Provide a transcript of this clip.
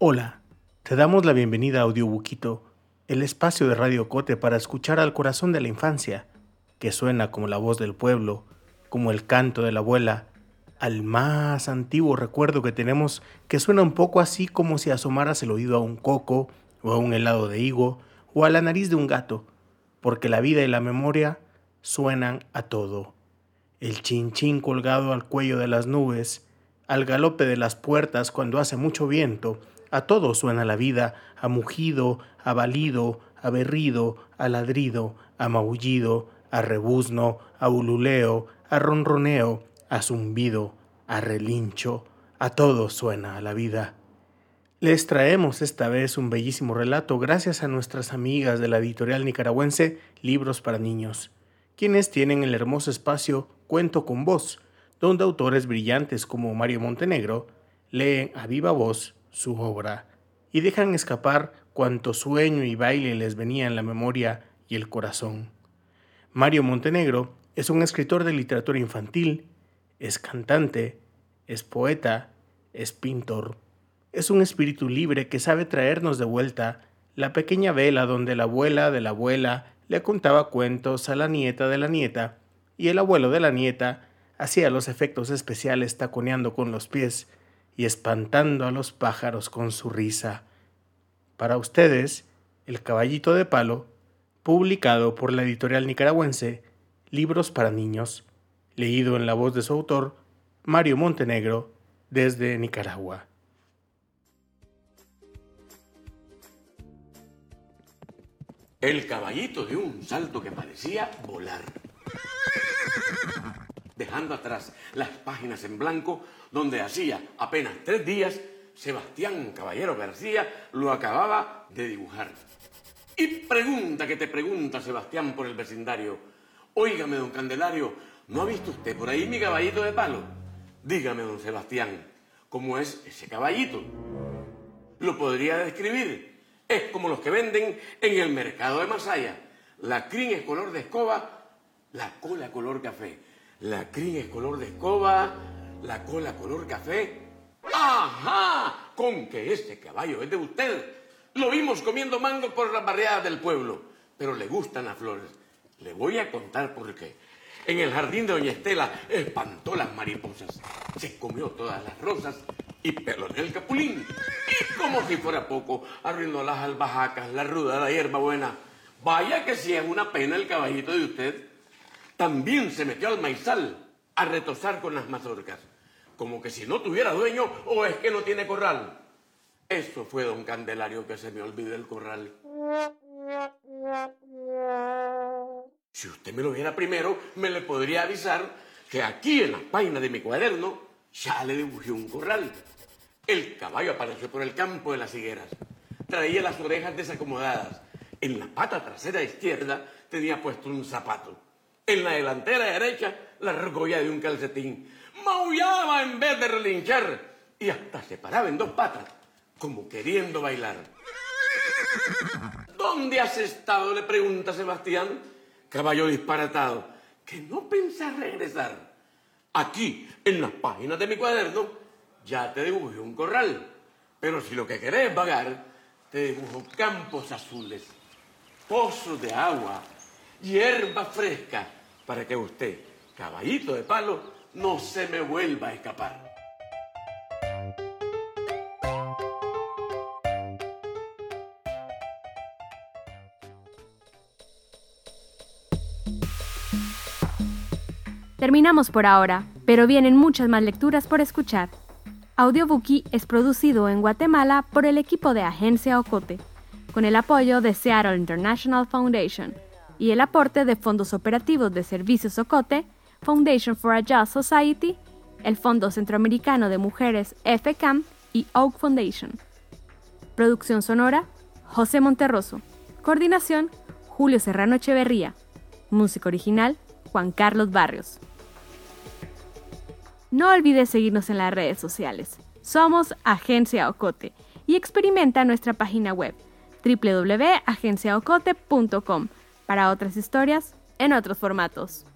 Hola, te damos la bienvenida a Audiobuquito, el espacio de Radio Cote para escuchar al corazón de la infancia, que suena como la voz del pueblo, como el canto de la abuela, al más antiguo recuerdo que tenemos que suena un poco así como si asomaras el oído a un coco o a un helado de higo o a la nariz de un gato, porque la vida y la memoria suenan a todo. El chinchín colgado al cuello de las nubes, al galope de las puertas cuando hace mucho viento, a todo suena la vida, a mugido, a balido, a berrido, a ladrido, a maullido, a rebuzno, a ululeo, a ronroneo, a zumbido, a relincho, a todo suena a la vida. Les traemos esta vez un bellísimo relato gracias a nuestras amigas de la editorial nicaragüense Libros para Niños, quienes tienen el hermoso espacio Cuento con Voz, donde autores brillantes como Mario Montenegro leen a viva voz su obra y dejan escapar cuanto sueño y baile les venía en la memoria y el corazón. Mario Montenegro es un escritor de literatura infantil, es cantante, es poeta, es pintor. Es un espíritu libre que sabe traernos de vuelta la pequeña vela donde la abuela de la abuela le contaba cuentos a la nieta de la nieta y el abuelo de la nieta hacía los efectos especiales taconeando con los pies y espantando a los pájaros con su risa. Para ustedes, El caballito de palo, publicado por la editorial nicaragüense Libros para Niños, leído en la voz de su autor, Mario Montenegro, desde Nicaragua. El caballito dio un salto que parecía volar dejando atrás las páginas en blanco donde hacía apenas tres días Sebastián Caballero García lo acababa de dibujar. Y pregunta que te pregunta Sebastián por el vecindario. Óigame, don Candelario, ¿no ha visto usted por ahí mi caballito de palo? Dígame, don Sebastián, ¿cómo es ese caballito? Lo podría describir. Es como los que venden en el mercado de Masaya. La crin es color de escoba, la cola color café la crin es color de escoba, la cola color café. ¡Ajá! Con que ese caballo es de usted. Lo vimos comiendo mango por las barriadas del pueblo, pero le gustan las flores. Le voy a contar por qué. En el jardín de Doña Estela espantó las mariposas, se comió todas las rosas y peló el capulín. Y como si fuera poco, arruinó las albahacas, la ruda, la hierba buena. Vaya que si es una pena el caballito de usted también se metió al maizal a retosar con las mazorcas, como que si no tuviera dueño o es que no tiene corral. Eso fue don Candelario que se me olvidó el corral. Si usted me lo viera primero, me le podría avisar que aquí en la página de mi cuaderno ya le dibujé un corral. El caballo apareció por el campo de las higueras. Traía las orejas desacomodadas. En la pata trasera izquierda tenía puesto un zapato en la delantera derecha la argolla de un calcetín. Maullaba en vez de relinchar y hasta se paraba en dos patas, como queriendo bailar. ¿Dónde has estado? le pregunta Sebastián. Caballo disparatado. Que no pensás regresar. Aquí, en las páginas de mi cuaderno, ya te dibujé un corral. Pero si lo que querés vagar, te dibujo campos azules, pozos de agua, hierba fresca para que usted, caballito de palo, no se me vuelva a escapar. Terminamos por ahora, pero vienen muchas más lecturas por escuchar. Audiobookie es producido en Guatemala por el equipo de Agencia Ocote, con el apoyo de Seattle International Foundation y el aporte de fondos operativos de Servicios Ocote, Foundation for a Just Society, el Fondo Centroamericano de Mujeres FCAM y Oak Foundation. Producción sonora, José Monterroso. Coordinación, Julio Serrano Echeverría. Música original, Juan Carlos Barrios. No olvides seguirnos en las redes sociales. Somos Agencia Ocote y experimenta nuestra página web www.agenciaocote.com para otras historias en otros formatos.